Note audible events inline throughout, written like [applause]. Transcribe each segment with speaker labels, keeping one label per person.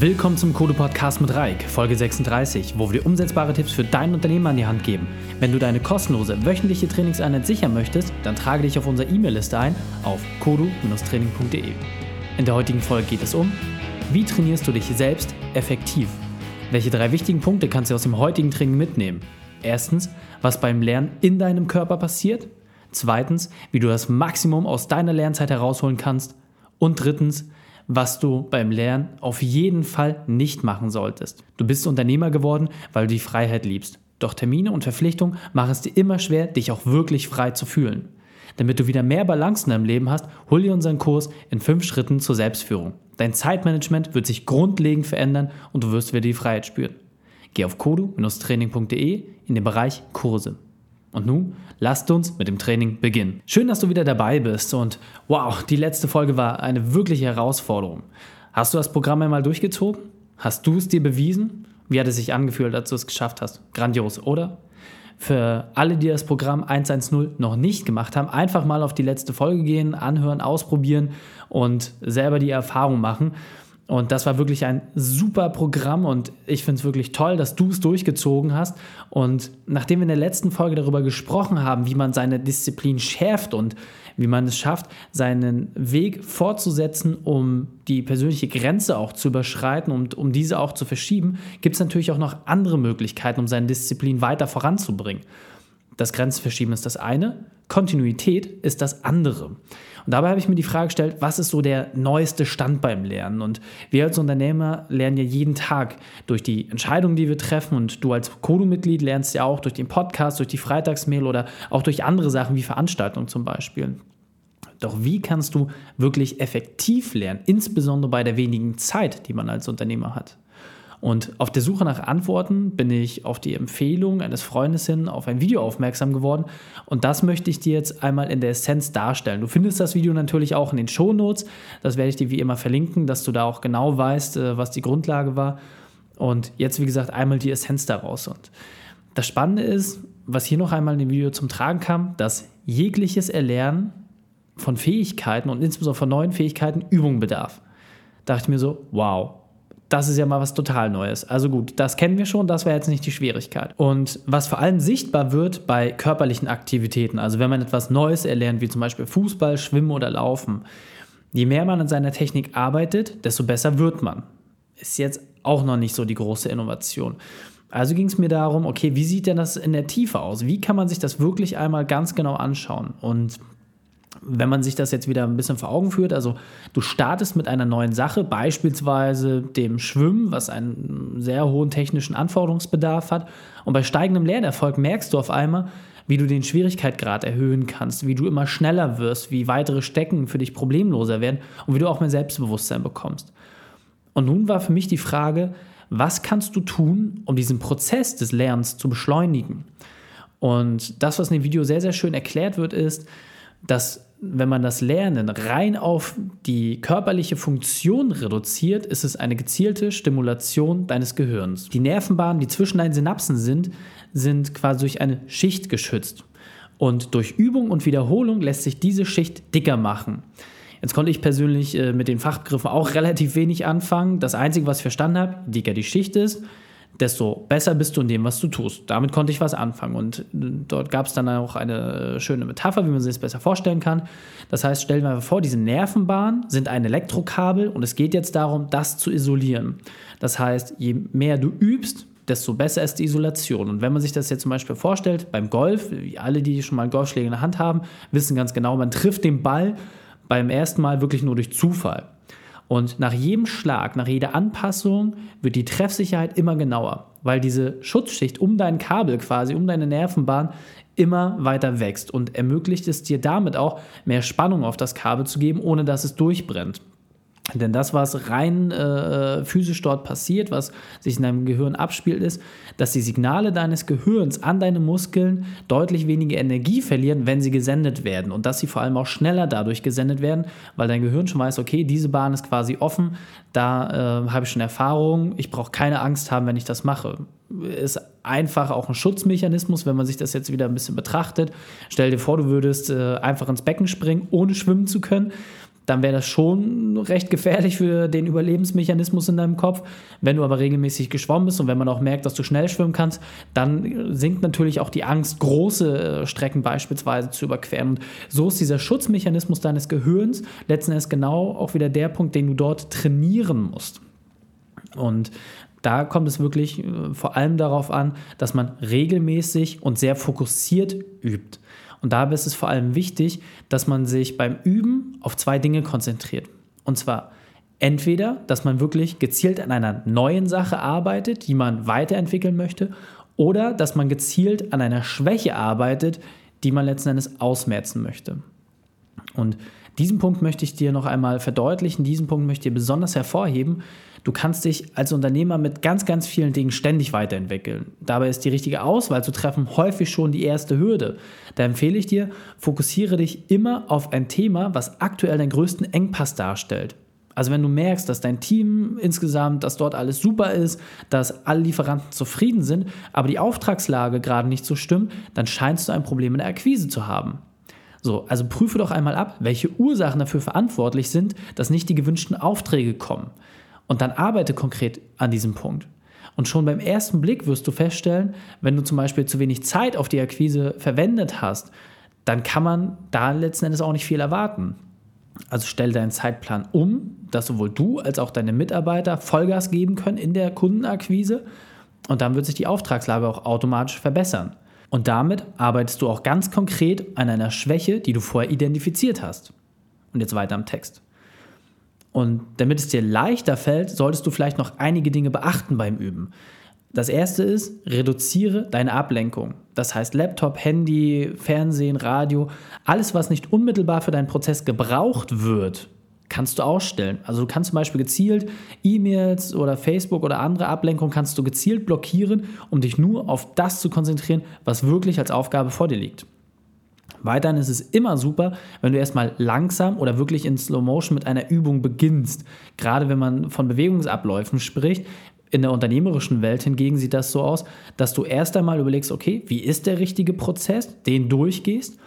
Speaker 1: Willkommen zum Kodo Podcast mit Reik, Folge 36, wo wir dir umsetzbare Tipps für dein Unternehmen an die Hand geben. Wenn du deine kostenlose wöchentliche Trainingseinheit sichern möchtest, dann trage dich auf unsere E-Mail-Liste ein auf kodo-training.de. In der heutigen Folge geht es um, wie trainierst du dich selbst effektiv? Welche drei wichtigen Punkte kannst du aus dem heutigen Training mitnehmen? Erstens, was beim Lernen in deinem Körper passiert. Zweitens, wie du das Maximum aus deiner Lernzeit herausholen kannst. Und drittens, was du beim Lernen auf jeden Fall nicht machen solltest. Du bist Unternehmer geworden, weil du die Freiheit liebst. Doch Termine und Verpflichtungen machen es dir immer schwer, dich auch wirklich frei zu fühlen. Damit du wieder mehr Balance in deinem Leben hast, hol dir unseren Kurs in fünf Schritten zur Selbstführung. Dein Zeitmanagement wird sich grundlegend verändern und du wirst wieder die Freiheit spüren. Geh auf kodu-training.de in den Bereich Kurse. Und nun lasst uns mit dem Training beginnen. Schön, dass du wieder dabei bist und wow, die letzte Folge war eine wirkliche Herausforderung. Hast du das Programm einmal durchgezogen? Hast du es dir bewiesen? Wie hat es sich angefühlt, als du es geschafft hast? Grandios, oder? Für alle, die das Programm 110 noch nicht gemacht haben, einfach mal auf die letzte Folge gehen, anhören, ausprobieren und selber die Erfahrung machen. Und das war wirklich ein super Programm und ich finde es wirklich toll, dass du es durchgezogen hast. Und nachdem wir in der letzten Folge darüber gesprochen haben, wie man seine Disziplin schärft und wie man es schafft, seinen Weg fortzusetzen, um die persönliche Grenze auch zu überschreiten und um diese auch zu verschieben, gibt es natürlich auch noch andere Möglichkeiten, um seine Disziplin weiter voranzubringen. Das Grenzverschieben ist das eine, Kontinuität ist das andere. Und dabei habe ich mir die Frage gestellt, was ist so der neueste Stand beim Lernen? Und wir als Unternehmer lernen ja jeden Tag durch die Entscheidungen, die wir treffen. Und du als Kodo-Mitglied lernst ja auch durch den Podcast, durch die Freitagsmail oder auch durch andere Sachen wie Veranstaltungen zum Beispiel. Doch wie kannst du wirklich effektiv lernen, insbesondere bei der wenigen Zeit, die man als Unternehmer hat? Und auf der Suche nach Antworten bin ich auf die Empfehlung eines Freundes hin auf ein Video aufmerksam geworden. Und das möchte ich dir jetzt einmal in der Essenz darstellen. Du findest das Video natürlich auch in den Show Notes. Das werde ich dir wie immer verlinken, dass du da auch genau weißt, äh, was die Grundlage war. Und jetzt, wie gesagt, einmal die Essenz daraus. Und das Spannende ist, was hier noch einmal in dem Video zum Tragen kam, dass jegliches Erlernen von Fähigkeiten und insbesondere von neuen Fähigkeiten Übung bedarf. Da dachte ich mir so, wow, das ist ja mal was total Neues. Also gut, das kennen wir schon, das wäre jetzt nicht die Schwierigkeit. Und was vor allem sichtbar wird bei körperlichen Aktivitäten, also wenn man etwas Neues erlernt, wie zum Beispiel Fußball, Schwimmen oder Laufen, je mehr man an seiner Technik arbeitet, desto besser wird man. Ist jetzt auch noch nicht so die große Innovation. Also ging es mir darum, okay, wie sieht denn das in der Tiefe aus? Wie kann man sich das wirklich einmal ganz genau anschauen? Und wenn man sich das jetzt wieder ein bisschen vor Augen führt, also du startest mit einer neuen Sache, beispielsweise dem Schwimmen, was einen sehr hohen technischen Anforderungsbedarf hat, und bei steigendem Lernerfolg merkst du auf einmal, wie du den Schwierigkeitsgrad erhöhen kannst, wie du immer schneller wirst, wie weitere Stecken für dich problemloser werden und wie du auch mehr Selbstbewusstsein bekommst. Und nun war für mich die Frage, was kannst du tun, um diesen Prozess des Lernens zu beschleunigen? Und das, was in dem Video sehr, sehr schön erklärt wird, ist, dass wenn man das Lernen rein auf die körperliche Funktion reduziert, ist es eine gezielte Stimulation deines Gehirns. Die Nervenbahnen, die zwischen deinen Synapsen sind, sind quasi durch eine Schicht geschützt. Und durch Übung und Wiederholung lässt sich diese Schicht dicker machen. Jetzt konnte ich persönlich äh, mit den Fachbegriffen auch [laughs] relativ wenig anfangen. Das Einzige, was ich verstanden habe, dicker die Schicht ist, desto besser bist du in dem, was du tust. Damit konnte ich was anfangen. Und äh, dort gab es dann auch eine schöne Metapher, wie man sich das besser vorstellen kann. Das heißt, stellen wir vor, diese Nervenbahnen sind ein Elektrokabel und es geht jetzt darum, das zu isolieren. Das heißt, je mehr du übst, desto besser ist die Isolation. Und wenn man sich das jetzt zum Beispiel vorstellt, beim Golf, alle, die schon mal einen Golfschläger in der Hand haben, wissen ganz genau, man trifft den Ball beim ersten Mal wirklich nur durch Zufall. Und nach jedem Schlag, nach jeder Anpassung wird die Treffsicherheit immer genauer, weil diese Schutzschicht um dein Kabel quasi, um deine Nervenbahn immer weiter wächst und ermöglicht es dir damit auch mehr Spannung auf das Kabel zu geben, ohne dass es durchbrennt. Denn das, was rein äh, physisch dort passiert, was sich in deinem Gehirn abspielt, ist, dass die Signale deines Gehirns an deine Muskeln deutlich weniger Energie verlieren, wenn sie gesendet werden. Und dass sie vor allem auch schneller dadurch gesendet werden, weil dein Gehirn schon weiß, okay, diese Bahn ist quasi offen, da äh, habe ich schon Erfahrung, ich brauche keine Angst haben, wenn ich das mache. Ist einfach auch ein Schutzmechanismus, wenn man sich das jetzt wieder ein bisschen betrachtet. Stell dir vor, du würdest äh, einfach ins Becken springen, ohne schwimmen zu können dann wäre das schon recht gefährlich für den Überlebensmechanismus in deinem Kopf. Wenn du aber regelmäßig geschwommen bist und wenn man auch merkt, dass du schnell schwimmen kannst, dann sinkt natürlich auch die Angst, große äh, Strecken beispielsweise zu überqueren. Und so ist dieser Schutzmechanismus deines Gehirns letzten Endes genau auch wieder der Punkt, den du dort trainieren musst. Und da kommt es wirklich äh, vor allem darauf an, dass man regelmäßig und sehr fokussiert übt. Und dabei ist es vor allem wichtig, dass man sich beim Üben auf zwei Dinge konzentriert. Und zwar entweder, dass man wirklich gezielt an einer neuen Sache arbeitet, die man weiterentwickeln möchte, oder dass man gezielt an einer Schwäche arbeitet, die man letzten Endes ausmerzen möchte. Und diesen Punkt möchte ich dir noch einmal verdeutlichen, diesen Punkt möchte ich dir besonders hervorheben, Du kannst dich als Unternehmer mit ganz, ganz vielen Dingen ständig weiterentwickeln. Dabei ist die richtige Auswahl zu treffen häufig schon die erste Hürde. Da empfehle ich dir, fokussiere dich immer auf ein Thema, was aktuell deinen größten Engpass darstellt. Also wenn du merkst, dass dein Team insgesamt, dass dort alles super ist, dass alle Lieferanten zufrieden sind, aber die Auftragslage gerade nicht so stimmt, dann scheinst du ein Problem in der Akquise zu haben. So, also prüfe doch einmal ab, welche Ursachen dafür verantwortlich sind, dass nicht die gewünschten Aufträge kommen. Und dann arbeite konkret an diesem Punkt. Und schon beim ersten Blick wirst du feststellen, wenn du zum Beispiel zu wenig Zeit auf die Akquise verwendet hast, dann kann man da letzten Endes auch nicht viel erwarten. Also stell deinen Zeitplan um, dass sowohl du als auch deine Mitarbeiter Vollgas geben können in der Kundenakquise und dann wird sich die Auftragslage auch automatisch verbessern. Und damit arbeitest du auch ganz konkret an einer Schwäche, die du vorher identifiziert hast. Und jetzt weiter am Text. Und damit es dir leichter fällt, solltest du vielleicht noch einige Dinge beachten beim Üben. Das erste ist, reduziere deine Ablenkung. Das heißt Laptop, Handy, Fernsehen, Radio, alles, was nicht unmittelbar für deinen Prozess gebraucht wird, kannst du ausstellen. Also du kannst zum Beispiel gezielt E-Mails oder Facebook oder andere Ablenkungen kannst du gezielt blockieren, um dich nur auf das zu konzentrieren, was wirklich als Aufgabe vor dir liegt. Weiterhin ist es immer super, wenn du erstmal langsam oder wirklich in Slow Motion mit einer Übung beginnst. Gerade wenn man von Bewegungsabläufen spricht. In der unternehmerischen Welt hingegen sieht das so aus, dass du erst einmal überlegst, okay, wie ist der richtige Prozess, den durchgehst,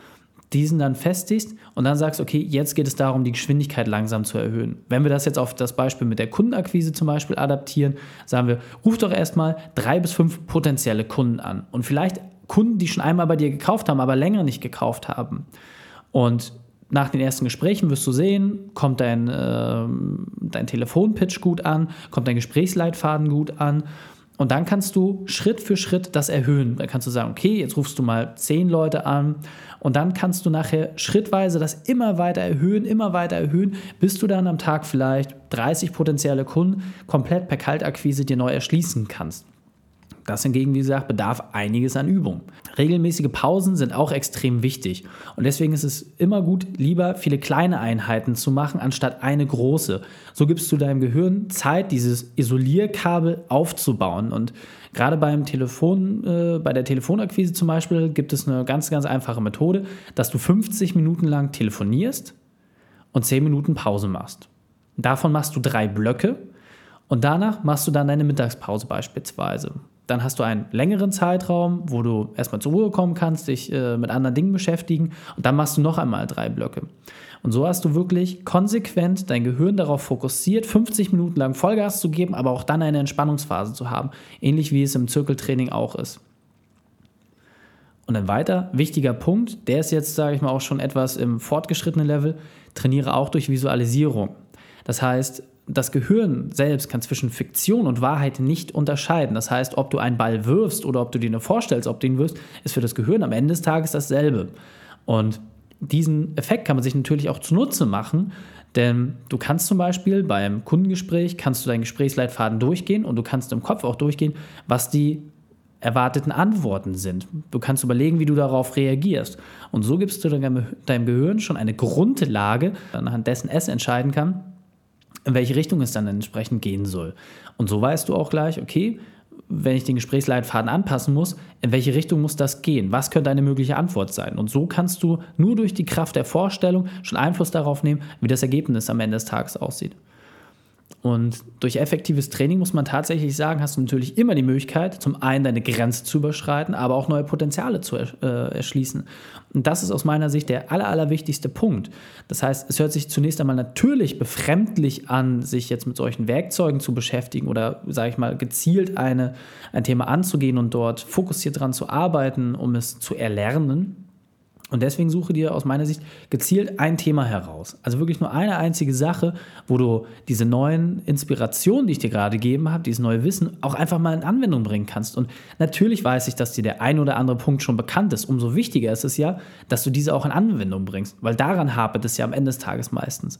Speaker 1: diesen dann festigst und dann sagst, okay, jetzt geht es darum, die Geschwindigkeit langsam zu erhöhen. Wenn wir das jetzt auf das Beispiel mit der Kundenakquise zum Beispiel adaptieren, sagen wir, ruf doch erstmal drei bis fünf potenzielle Kunden an und vielleicht Kunden, die schon einmal bei dir gekauft haben, aber länger nicht gekauft haben. Und nach den ersten Gesprächen wirst du sehen, kommt dein, äh, dein Telefonpitch gut an, kommt dein Gesprächsleitfaden gut an. Und dann kannst du Schritt für Schritt das erhöhen. Dann kannst du sagen, okay, jetzt rufst du mal zehn Leute an und dann kannst du nachher schrittweise das immer weiter erhöhen, immer weiter erhöhen, bis du dann am Tag vielleicht 30 potenzielle Kunden komplett per Kaltakquise dir neu erschließen kannst. Das hingegen, wie gesagt, bedarf einiges an Übung. Regelmäßige Pausen sind auch extrem wichtig und deswegen ist es immer gut, lieber viele kleine Einheiten zu machen, anstatt eine große. So gibst du deinem Gehirn Zeit, dieses Isolierkabel aufzubauen und gerade beim Telefon, äh, bei der Telefonakquise zum Beispiel gibt es eine ganz, ganz einfache Methode, dass du 50 Minuten lang telefonierst und 10 Minuten Pause machst. Davon machst du drei Blöcke und danach machst du dann deine Mittagspause beispielsweise. Dann hast du einen längeren Zeitraum, wo du erstmal zur Ruhe kommen kannst, dich äh, mit anderen Dingen beschäftigen und dann machst du noch einmal drei Blöcke. Und so hast du wirklich konsequent dein Gehirn darauf fokussiert, 50 Minuten lang Vollgas zu geben, aber auch dann eine Entspannungsphase zu haben, ähnlich wie es im Zirkeltraining auch ist. Und ein weiter wichtiger Punkt, der ist jetzt, sage ich mal, auch schon etwas im fortgeschrittenen Level, trainiere auch durch Visualisierung. Das heißt, das Gehirn selbst kann zwischen Fiktion und Wahrheit nicht unterscheiden. Das heißt, ob du einen Ball wirfst oder ob du dir nur vorstellst, ob du ihn wirfst, ist für das Gehirn am Ende des Tages dasselbe. Und diesen Effekt kann man sich natürlich auch zunutze machen, denn du kannst zum Beispiel beim Kundengespräch, kannst du deinen Gesprächsleitfaden durchgehen und du kannst im Kopf auch durchgehen, was die erwarteten Antworten sind. Du kannst überlegen, wie du darauf reagierst. Und so gibst du deinem Gehirn schon eine Grundlage, anhand dessen es entscheiden kann, in welche Richtung es dann entsprechend gehen soll. Und so weißt du auch gleich, okay, wenn ich den Gesprächsleitfaden anpassen muss, in welche Richtung muss das gehen? Was könnte eine mögliche Antwort sein? Und so kannst du nur durch die Kraft der Vorstellung schon Einfluss darauf nehmen, wie das Ergebnis am Ende des Tages aussieht. Und durch effektives Training muss man tatsächlich sagen, hast du natürlich immer die Möglichkeit, zum einen deine Grenze zu überschreiten, aber auch neue Potenziale zu äh, erschließen. Und das ist aus meiner Sicht der aller, allerwichtigste Punkt. Das heißt, es hört sich zunächst einmal natürlich befremdlich an, sich jetzt mit solchen Werkzeugen zu beschäftigen oder, sage ich mal, gezielt eine, ein Thema anzugehen und dort fokussiert daran zu arbeiten, um es zu erlernen. Und deswegen suche dir aus meiner Sicht gezielt ein Thema heraus. Also wirklich nur eine einzige Sache, wo du diese neuen Inspirationen, die ich dir gerade gegeben habe, dieses neue Wissen auch einfach mal in Anwendung bringen kannst. Und natürlich weiß ich, dass dir der ein oder andere Punkt schon bekannt ist. Umso wichtiger ist es ja, dass du diese auch in Anwendung bringst, weil daran hapert es ja am Ende des Tages meistens.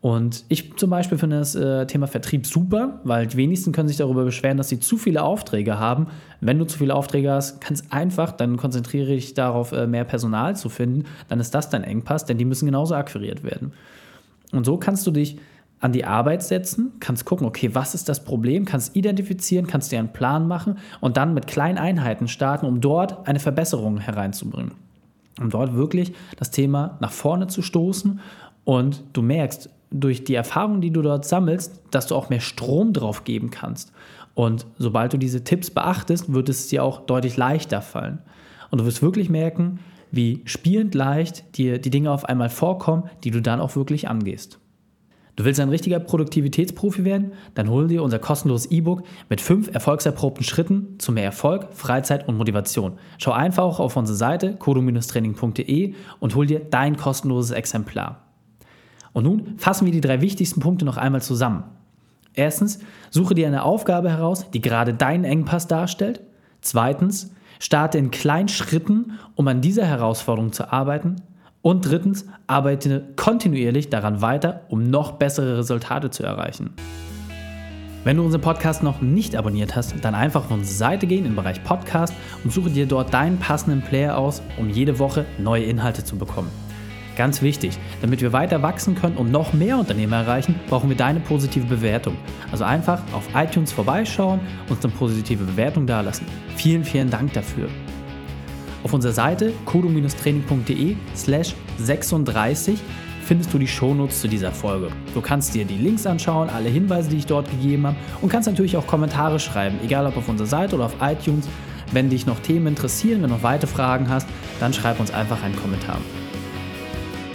Speaker 1: Und ich zum Beispiel finde das äh, Thema Vertrieb super, weil die wenigsten können sich darüber beschweren, dass sie zu viele Aufträge haben. Wenn du zu viele Aufträge hast, ganz einfach, dann konzentriere dich darauf, äh, mehr Personal zu finden. Dann ist das dein Engpass, denn die müssen genauso akquiriert werden. Und so kannst du dich an die Arbeit setzen, kannst gucken, okay, was ist das Problem, kannst identifizieren, kannst dir einen Plan machen und dann mit kleinen Einheiten starten, um dort eine Verbesserung hereinzubringen. Um dort wirklich das Thema nach vorne zu stoßen und du merkst, durch die Erfahrung, die du dort sammelst, dass du auch mehr Strom drauf geben kannst. Und sobald du diese Tipps beachtest, wird es dir auch deutlich leichter fallen. Und du wirst wirklich merken, wie spielend leicht dir die Dinge auf einmal vorkommen, die du dann auch wirklich angehst. Du willst ein richtiger Produktivitätsprofi werden? Dann hol dir unser kostenloses E-Book mit fünf erfolgserprobten Schritten zu mehr Erfolg, Freizeit und Motivation. Schau einfach auf unsere Seite kodo-training.de und hol dir dein kostenloses Exemplar. Und nun fassen wir die drei wichtigsten Punkte noch einmal zusammen. Erstens, suche dir eine Aufgabe heraus, die gerade deinen Engpass darstellt. Zweitens, starte in kleinen Schritten, um an dieser Herausforderung zu arbeiten. Und drittens, arbeite kontinuierlich daran weiter, um noch bessere Resultate zu erreichen. Wenn du unseren Podcast noch nicht abonniert hast, dann einfach auf unsere Seite gehen im Bereich Podcast und suche dir dort deinen passenden Player aus, um jede Woche neue Inhalte zu bekommen. Ganz wichtig, damit wir weiter wachsen können und noch mehr Unternehmen erreichen, brauchen wir deine positive Bewertung. Also einfach auf iTunes vorbeischauen und eine positive Bewertung dalassen. Vielen, vielen Dank dafür. Auf unserer Seite kodo-training.de slash 36 findest du die Shownotes zu dieser Folge. Du kannst dir die Links anschauen, alle Hinweise, die ich dort gegeben habe und kannst natürlich auch Kommentare schreiben, egal ob auf unserer Seite oder auf iTunes. Wenn dich noch Themen interessieren, wenn du noch weitere Fragen hast, dann schreib uns einfach einen Kommentar.